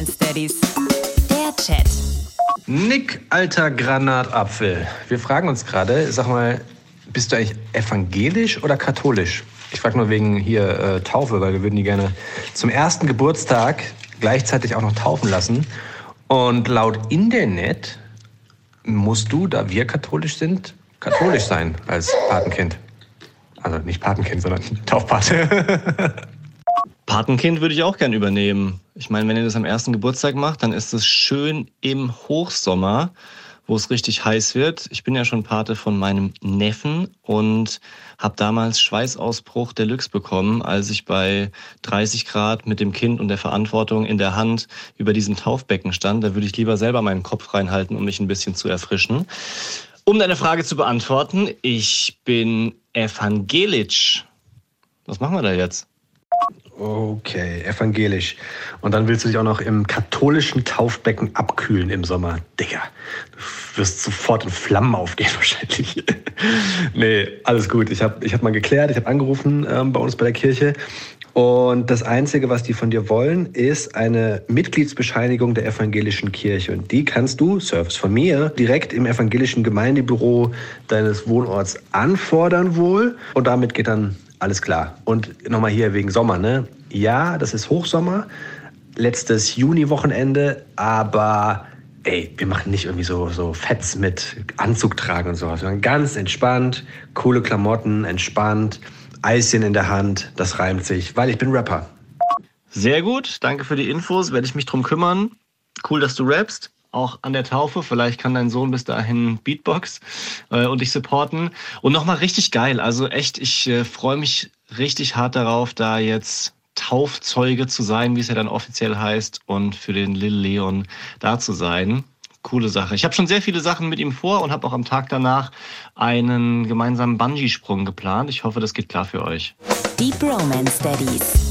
Bromance Daddies. Der Chat. Nick, alter Granatapfel. Wir fragen uns gerade, sag mal, bist du eigentlich evangelisch oder katholisch? Ich frage nur wegen hier äh, Taufe, weil wir würden die gerne zum ersten Geburtstag gleichzeitig auch noch taufen lassen. Und laut Internet musst du, da wir katholisch sind, katholisch sein als Patenkind. Also nicht Patenkind, sondern Taufpate. Patenkind würde ich auch gern übernehmen. Ich meine, wenn ihr das am ersten Geburtstag macht, dann ist es schön im Hochsommer, wo es richtig heiß wird. Ich bin ja schon Pate von meinem Neffen und habe damals Schweißausbruch Deluxe bekommen, als ich bei 30 Grad mit dem Kind und der Verantwortung in der Hand über diesem Taufbecken stand. Da würde ich lieber selber meinen Kopf reinhalten, um mich ein bisschen zu erfrischen. Um deine Frage zu beantworten, ich bin evangelisch. Was machen wir da jetzt? Okay, evangelisch. Und dann willst du dich auch noch im katholischen Taufbecken abkühlen im Sommer. Digga, du wirst sofort in Flammen aufgehen wahrscheinlich. nee, alles gut. Ich habe ich hab mal geklärt, ich habe angerufen ähm, bei uns bei der Kirche. Und das Einzige, was die von dir wollen, ist eine Mitgliedsbescheinigung der evangelischen Kirche. Und die kannst du, Service von mir, direkt im evangelischen Gemeindebüro deines Wohnorts anfordern wohl. Und damit geht dann alles klar. Und nochmal hier wegen Sommer, ne? Ja, das ist Hochsommer, letztes Juni-Wochenende, aber ey, wir machen nicht irgendwie so, so Fets mit Anzug tragen und sowas, sondern ganz entspannt, coole Klamotten, entspannt, Eischen in der Hand, das reimt sich, weil ich bin Rapper. Sehr gut, danke für die Infos, werde ich mich drum kümmern. Cool, dass du rappst auch an der Taufe. Vielleicht kann dein Sohn bis dahin Beatbox äh, und dich supporten. Und nochmal richtig geil. Also echt, ich äh, freue mich richtig hart darauf, da jetzt Taufzeuge zu sein, wie es ja dann offiziell heißt, und für den Lil Leon da zu sein. Coole Sache. Ich habe schon sehr viele Sachen mit ihm vor und habe auch am Tag danach einen gemeinsamen Bungee-Sprung geplant. Ich hoffe, das geht klar für euch. Die Bromance Daddies.